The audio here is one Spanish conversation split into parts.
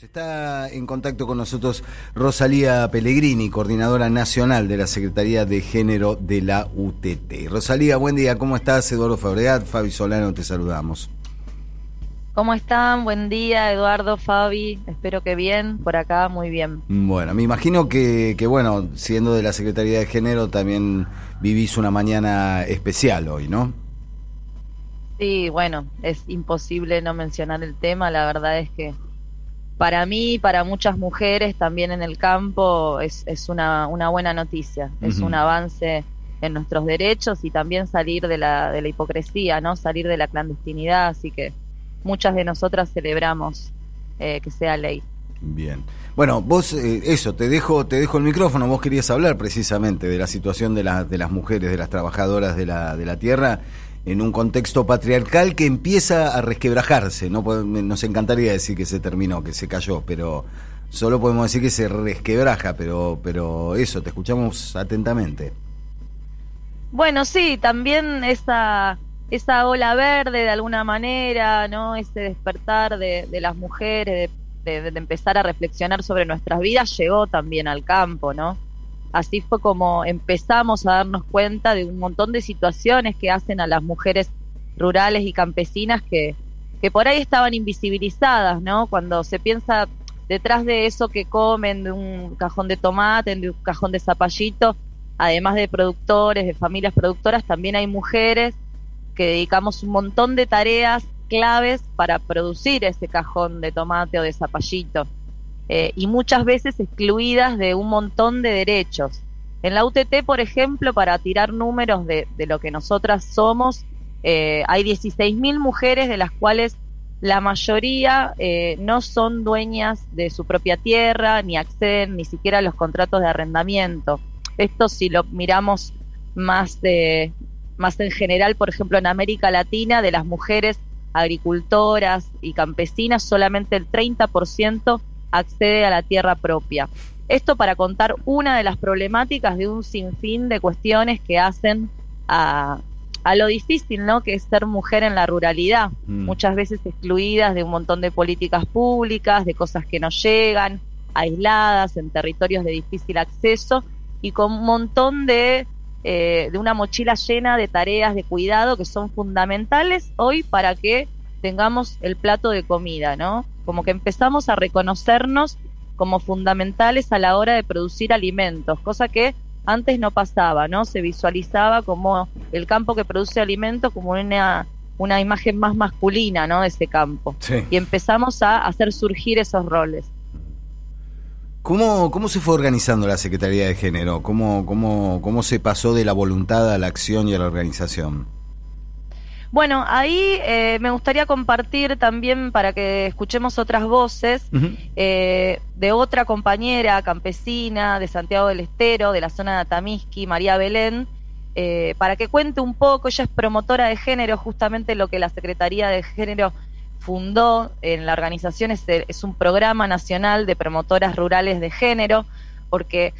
Está en contacto con nosotros Rosalía Pellegrini, coordinadora nacional de la Secretaría de Género de la UTT. Rosalía, buen día, ¿cómo estás? Eduardo Fabregat, Fabi Solano, te saludamos. ¿Cómo están? Buen día, Eduardo, Fabi. Espero que bien, por acá muy bien. Bueno, me imagino que, que, bueno, siendo de la Secretaría de Género, también vivís una mañana especial hoy, ¿no? Sí, bueno, es imposible no mencionar el tema. La verdad es que para mí, para muchas mujeres también en el campo, es, es una, una buena noticia. Es un avance en nuestros derechos y también salir de la, de la hipocresía, ¿no? Salir de la clandestinidad. Así que muchas de nosotras celebramos eh, que sea ley. Bien. Bueno, vos, eh, eso, te dejo, te dejo el micrófono. Vos querías hablar precisamente de la situación de, la, de las mujeres, de las trabajadoras de la, de la tierra en un contexto patriarcal que empieza a resquebrajarse. No nos encantaría decir que se terminó, que se cayó, pero solo podemos decir que se resquebraja. Pero, pero eso, te escuchamos atentamente. Bueno, sí, también esa esa ola verde de alguna manera, ¿no? Ese despertar de, las mujeres, de, de, empezar a reflexionar sobre nuestras vidas, llegó también al campo, ¿no? Así fue como empezamos a darnos cuenta de un montón de situaciones que hacen a las mujeres rurales y campesinas que, que por ahí estaban invisibilizadas, ¿no? Cuando se piensa detrás de eso que comen, de un cajón de tomate, de un cajón de zapallito, además de productores, de familias productoras, también hay mujeres que dedicamos un montón de tareas claves para producir ese cajón de tomate o de zapallito. Eh, y muchas veces excluidas de un montón de derechos. En la UTT, por ejemplo, para tirar números de, lo que nosotras somos, eh, hay 16.000 mujeres de las cuales la mayoría eh, no son dueñas de su propia tierra, ni acceden ni siquiera a los contratos de arrendamiento. Esto si lo miramos más de, más en general, por ejemplo, en América Latina, de las mujeres agricultoras y campesinas, solamente el 30% accede a la tierra propia. Esto para contar una de las problemáticas de un sinfín de cuestiones que hacen a, lo difícil, ¿no? Que es ser mujer en la ruralidad, mm. muchas veces excluidas de un montón de políticas públicas, de cosas que no llegan, aisladas en territorios de difícil acceso y con un montón de eh, de una mochila llena de tareas de cuidado que son fundamentales hoy para que tengamos el plato de comida, ¿no? Como que empezamos a reconocernos como fundamentales a la hora de producir alimentos, cosa que antes no pasaba, ¿no? Se visualizaba como el campo que produce alimentos como una, una imagen más masculina, ¿no? De ese campo. Y empezamos a hacer surgir esos roles. ¿Cómo, ¿Cómo se fue organizando la Secretaría de Género? ¿Cómo, cómo, ¿Cómo se pasó de la voluntad a la acción y a la organización? Bueno, ahí eh, me gustaría compartir también para que escuchemos otras voces eh, de otra compañera campesina de Santiago del Estero, de la zona de Atamisqui, María Belén, eh, para que cuente un poco, ella es promotora de género, justamente lo que la Secretaría de Género fundó en la organización. Es, es un programa nacional de promotoras rurales de género, porque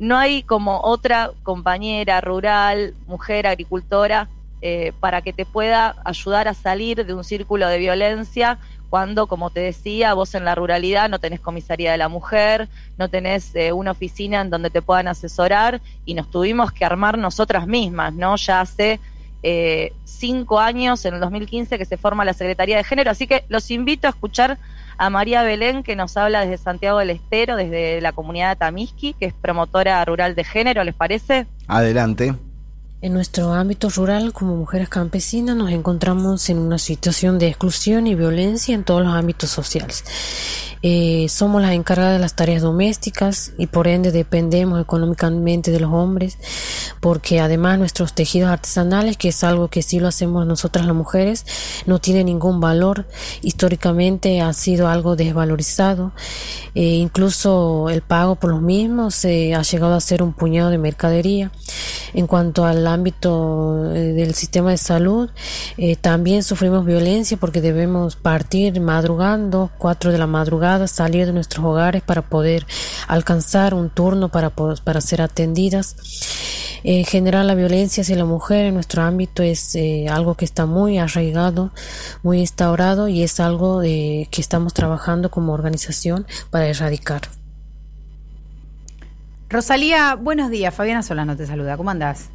no hay como otra compañera rural, mujer agricultora, eh, para que te pueda ayudar a salir de un círculo de violencia cuando, como te decía, vos en la ruralidad no tenés comisaría de la mujer, no tenés eh, una oficina en donde te puedan asesorar y nos tuvimos que armar nosotras mismas, ¿no? Ya hace eh, cinco años, en el 2015, que se forma la Secretaría de Género. Así que los invito a escuchar a María Belén, que nos habla desde Santiago del Estero, desde la comunidad de Tamisqui, que es promotora rural de género, ¿les parece? Adelante. En nuestro ámbito rural, como mujeres campesinas, nos encontramos en una situación de exclusión y violencia en todos los ámbitos sociales. Eh, somos las encargadas de las tareas domésticas y por ende dependemos económicamente de los hombres, porque además nuestros tejidos artesanales, que es algo que sí lo hacemos nosotras las mujeres, no tiene ningún valor. Históricamente ha sido algo desvalorizado. Eh, incluso el pago por los mismos ha llegado a ser un puñado de mercadería. En cuanto al ámbito eh, del sistema de salud, también sufrimos violencia porque debemos partir madrugando, cuatro de la madrugada salir de nuestros hogares para poder alcanzar un turno para, para ser atendidas. En general, la violencia hacia la mujer en nuestro ámbito es eh, algo que está muy arraigado, muy instaurado y es algo que estamos trabajando como organización para erradicar. Rosalía, buenos días. Fabiana Solano te saluda. ¿Cómo andás?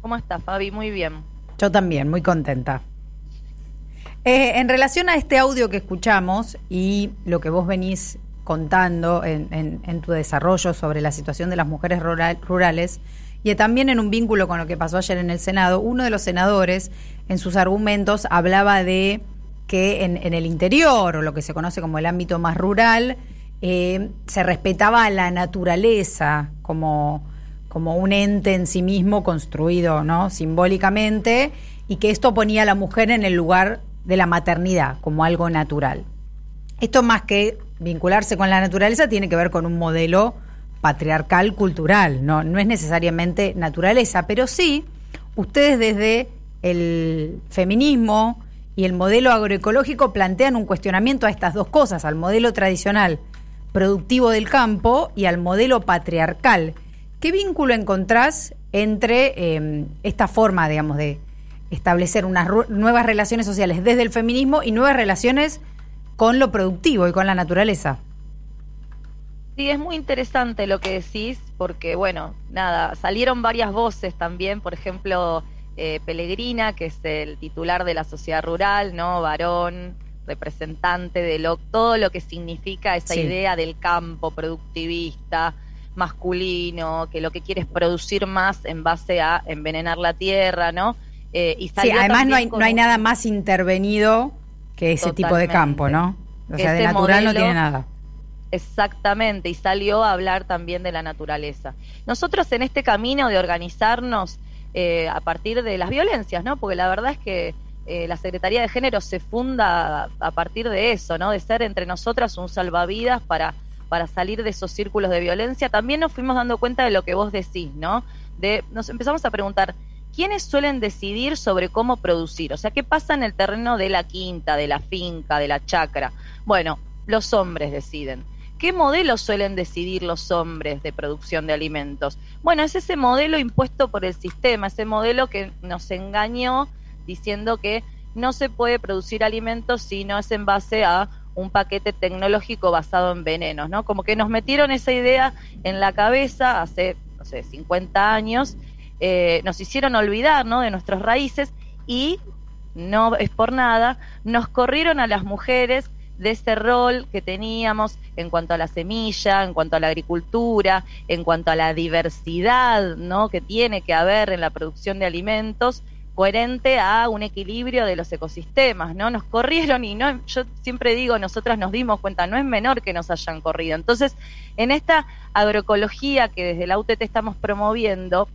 ¿Cómo estás, Fabi? Muy bien. Yo también, muy contenta. Eh, en relación a este audio que escuchamos y lo que vos venís contando en, tu desarrollo sobre la situación de las mujeres rurales y también en un vínculo con lo que pasó ayer en el Senado, uno de los senadores en sus argumentos hablaba de que en, el interior o lo que se conoce como el ámbito más rural eh, se respetaba la naturaleza como, como un ente en sí mismo construido ¿no? simbólicamente y que esto ponía a la mujer en el lugar de la maternidad como algo natural. Esto más que vincularse con la naturaleza tiene que ver con un modelo patriarcal cultural, no, no es necesariamente naturaleza, pero sí ustedes desde el feminismo y el modelo agroecológico plantean un cuestionamiento a estas dos cosas, al modelo tradicional productivo del campo y al modelo patriarcal. ¿Qué vínculo encontrás entre em, esta forma, digamos, de establecer unas nuevas relaciones sociales desde el feminismo y nuevas relaciones con lo productivo y con la naturaleza. Sí, es muy interesante lo que decís, porque bueno, nada, salieron varias voces también, por ejemplo, eh, Pellegrina, que es el titular de la sociedad rural, ¿no? Varón, representante de lo, todo lo que significa esa idea del campo productivista, masculino, que lo que quiere es producir más en base a envenenar la tierra, ¿no? Eh, y sí, además no hay, no hay nada más intervenido que ese tipo de campo, ¿no? O sea, de natural no tiene nada. Exactamente, y salió a hablar también de la naturaleza. Nosotros en este camino de organizarnos eh, a partir de las violencias, ¿no? Porque la verdad es que eh, la Secretaría de Género se funda a, partir de eso, ¿no? De ser entre nosotras un salvavidas para, para salir de esos círculos de violencia. También nos fuimos dando cuenta de lo que vos decís, ¿no? De, nos empezamos a preguntar, ¿quiénes suelen decidir sobre cómo producir? O sea, ¿qué pasa en el terreno de la quinta, de la finca, de la chacra? Bueno, los hombres deciden. ¿Qué modelo suelen decidir los hombres de producción de alimentos? Bueno, es ese modelo impuesto por el sistema, ese modelo que nos engañó diciendo que no se puede producir alimentos si no es en base a un paquete tecnológico basado en venenos, ¿no? Como que nos metieron esa idea en la cabeza hace, no sé, 50 años eh, nos hicieron olvidar ¿no? de nuestras raíces y no es por nada, nos corrieron a las mujeres de ese rol que teníamos en cuanto a la semilla, en cuanto a la agricultura, en cuanto a la diversidad ¿no? que tiene que haber en la producción de alimentos coherente a un equilibrio de los ecosistemas, ¿no? Nos corrieron y no, yo siempre digo, nosotras nos dimos cuenta, no es menor que nos hayan corrido. Entonces, en esta agroecología que desde la UTT estamos promoviendo,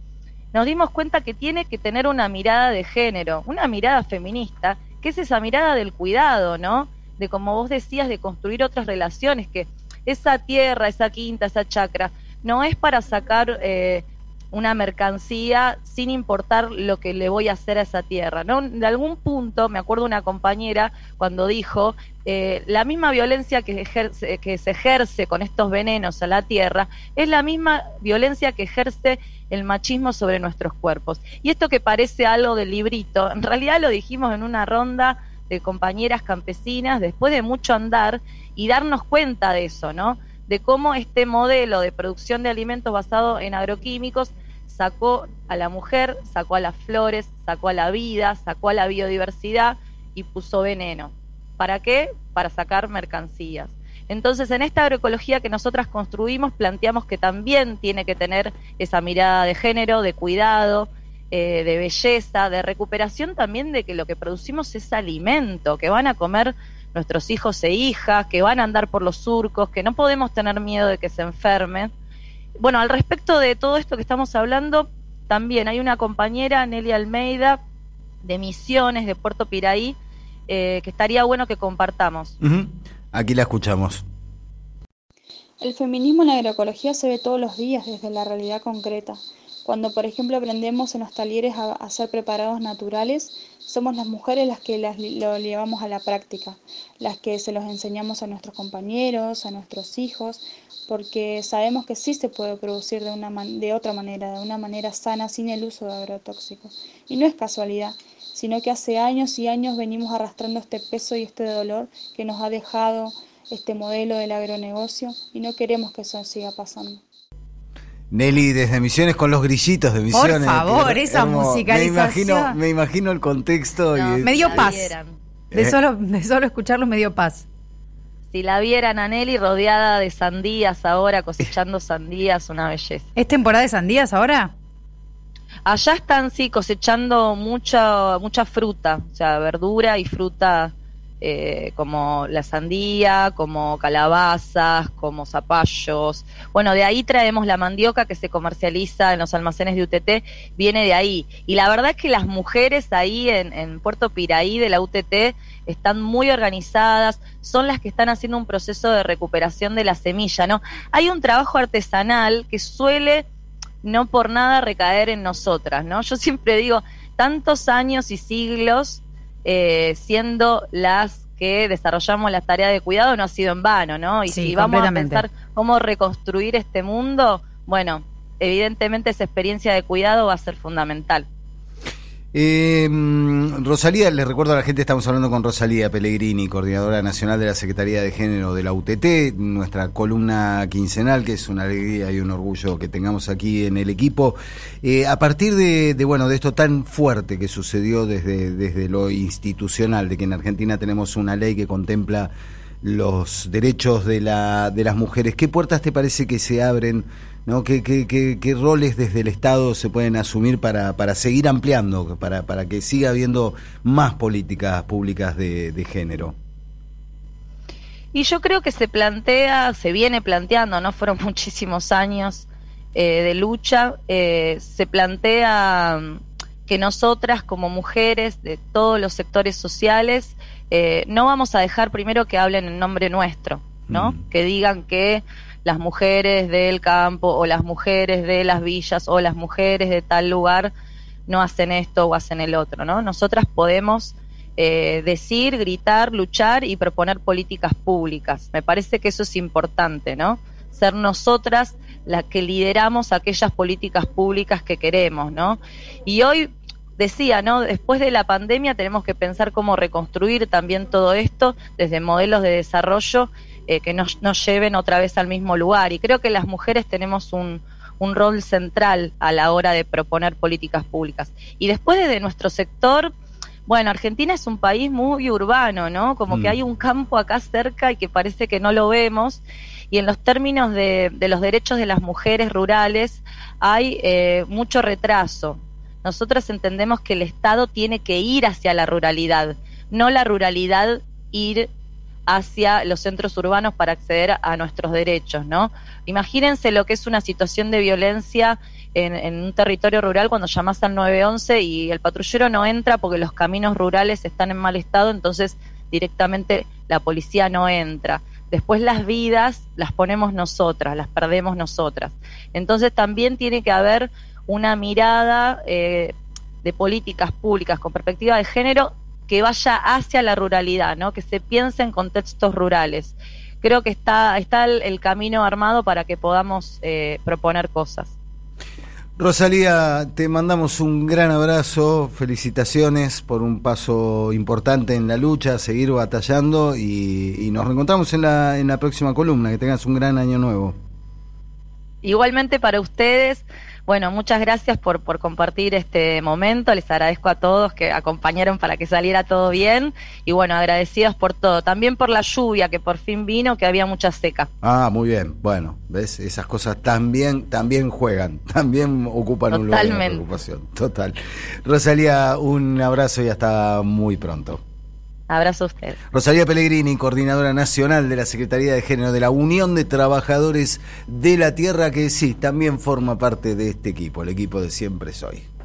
nos dimos cuenta que tiene que tener una mirada de género, una mirada feminista, que es esa mirada del cuidado, ¿no? De como vos decías, de construir otras relaciones, que esa tierra, esa quinta, esa chacra, no es para sacar eh, una mercancía sin importar lo que le voy a hacer a esa tierra. ¿no? De algún punto, me acuerdo una compañera cuando dijo, eh, la misma violencia que, ejerce, que se ejerce con estos venenos a la tierra es la misma violencia que ejerce el machismo sobre nuestros cuerpos. Y esto que parece algo del librito, en realidad lo dijimos en una ronda de compañeras campesinas después de mucho andar y darnos cuenta de eso, ¿no? De cómo este modelo de producción de alimentos basado en agroquímicos sacó a la mujer, sacó a las flores, sacó a la vida, sacó a la biodiversidad y puso veneno. ¿Para qué? Para sacar mercancías. Entonces, en esta agroecología que nosotras construimos, planteamos que también tiene que tener esa mirada de género, de cuidado, eh, de belleza, de recuperación también de que lo que producimos es alimento, que van a comer nuestros hijos e hijas, que van a andar por los surcos, que no podemos tener miedo de que se enfermen. Bueno, al respecto de todo esto que estamos hablando, también hay una compañera, Nelly Almeida, de Misiones, de Puerto Piraí, eh, que estaría bueno que compartamos. Aquí la escuchamos. El feminismo en la agroecología se ve todos los días desde la realidad concreta. Cuando, por ejemplo, aprendemos en los talleres a hacer preparados naturales, Somos las mujeres las que las, lo llevamos a la práctica, las que se los enseñamos a nuestros compañeros, a nuestros hijos, porque sabemos que sí se puede producir de, una de otra manera, de una manera sana, sin el uso de agrotóxicos. Y no es casualidad, sino que hace años y años venimos arrastrando este peso y este dolor que nos ha dejado este modelo del agronegocio y no queremos que eso siga pasando. Nelly desde Misiones con los grillitos de Misiones. Por favor, esa musicalización. Me imagino, me imagino el contexto. y, me dio paz. De, ¿Eh? solo, de solo escucharlo me dio paz. Si la vieran a Nelly rodeada de sandías ahora, cosechando sandías, una belleza. ¿Es temporada de sandías ahora? Allá están, sí, cosechando mucha, mucha fruta, o sea, verdura y fruta eh, como la sandía, como calabazas, como zapallos. Bueno, de ahí traemos la mandioca que se comercializa en los almacenes de UTT, viene de ahí. Y la verdad es que las mujeres ahí en, Puerto Piraí de la UTT están muy organizadas, son las que están haciendo un proceso de recuperación de la semilla, ¿no? Hay un trabajo artesanal que suele no por nada recaer en nosotras, ¿no? Yo siempre digo, tantos años y siglos eh, siendo las que desarrollamos la tarea de cuidado no ha sido en vano, ¿no? Y si vamos a pensar cómo reconstruir este mundo, bueno, evidentemente esa experiencia de cuidado va a ser fundamental. Eh, Rosalía, les recuerdo a la gente, estamos hablando con Rosalía Pellegrini, coordinadora nacional de la Secretaría de Género de la UTT, nuestra columna quincenal, que es una alegría y un orgullo que tengamos aquí en el equipo. Eh, a partir de, bueno, de esto tan fuerte que sucedió desde, desde lo institucional, de que en Argentina tenemos una ley que contempla los derechos de, la, de las mujeres, ¿qué puertas te parece que se abren ¿no? ¿Qué, qué, qué, roles desde el Estado se pueden asumir para, para seguir ampliando, para, para que siga habiendo más políticas públicas de, género? Y yo creo que se plantea, se viene planteando, ¿no? Fueron muchísimos años eh, de lucha, eh, se plantea mm, que nosotras como mujeres de todos los sectores sociales eh, no vamos a dejar primero que hablen en nombre nuestro, ¿no? Mm. Que digan que las mujeres del campo o las mujeres de las villas o las mujeres de tal lugar no hacen esto o hacen el otro, ¿no? Nosotras podemos eh, decir, gritar, luchar y proponer políticas públicas. Me parece que eso es importante, ¿no? Ser nosotras las que lideramos aquellas políticas públicas que queremos, ¿no? Y hoy decía, ¿no? Después de la pandemia tenemos que pensar cómo reconstruir también todo esto desde modelos de desarrollo eh, que nos, lleven otra vez al mismo lugar. Y creo que las mujeres tenemos un, un rol central a la hora de proponer políticas públicas. Y después de nuestro sector, bueno, Argentina es un país muy urbano, ¿no? Como que mm. hay un campo acá cerca y que parece que no lo vemos. Y en los términos de, de los derechos de las mujeres rurales hay eh, mucho retraso. Nosotros entendemos que el Estado tiene que ir hacia la ruralidad, no la ruralidad ir hacia los centros urbanos para acceder a nuestros derechos, ¿no? Imagínense lo que es una situación de violencia en, un territorio rural cuando llamas al 911 y el patrullero no entra porque los caminos rurales están en mal estado, entonces directamente la policía no entra. Después las vidas las ponemos nosotras, las perdemos nosotras. Entonces también tiene que haber una mirada eh, de políticas públicas con perspectiva de género que vaya hacia la ruralidad, ¿no? que se piense en contextos rurales. Creo que está, está el, camino armado para que podamos eh, proponer cosas. Rosalía, te mandamos un gran abrazo, felicitaciones por un paso importante en la lucha, seguir batallando y, y nos reencontramos en la, en la próxima columna. Que tengas un gran año nuevo. Igualmente para ustedes. Bueno, muchas gracias por, por compartir este momento. Les agradezco a todos que acompañaron para que saliera todo bien. Y bueno, agradecidos por todo. También por la lluvia que por fin vino, que había mucha seca. Ah, muy bien. Bueno, ¿ves? Esas cosas también, también juegan, también ocupan un lugar de preocupación. Total. Rosalía, un abrazo y hasta muy pronto. Abrazo a usted. Rosalía Pellegrini, coordinadora nacional de la Secretaría de Género de la Unión de Trabajadores de la Tierra, que sí, también forma parte de este equipo, el equipo de Siempre Soy.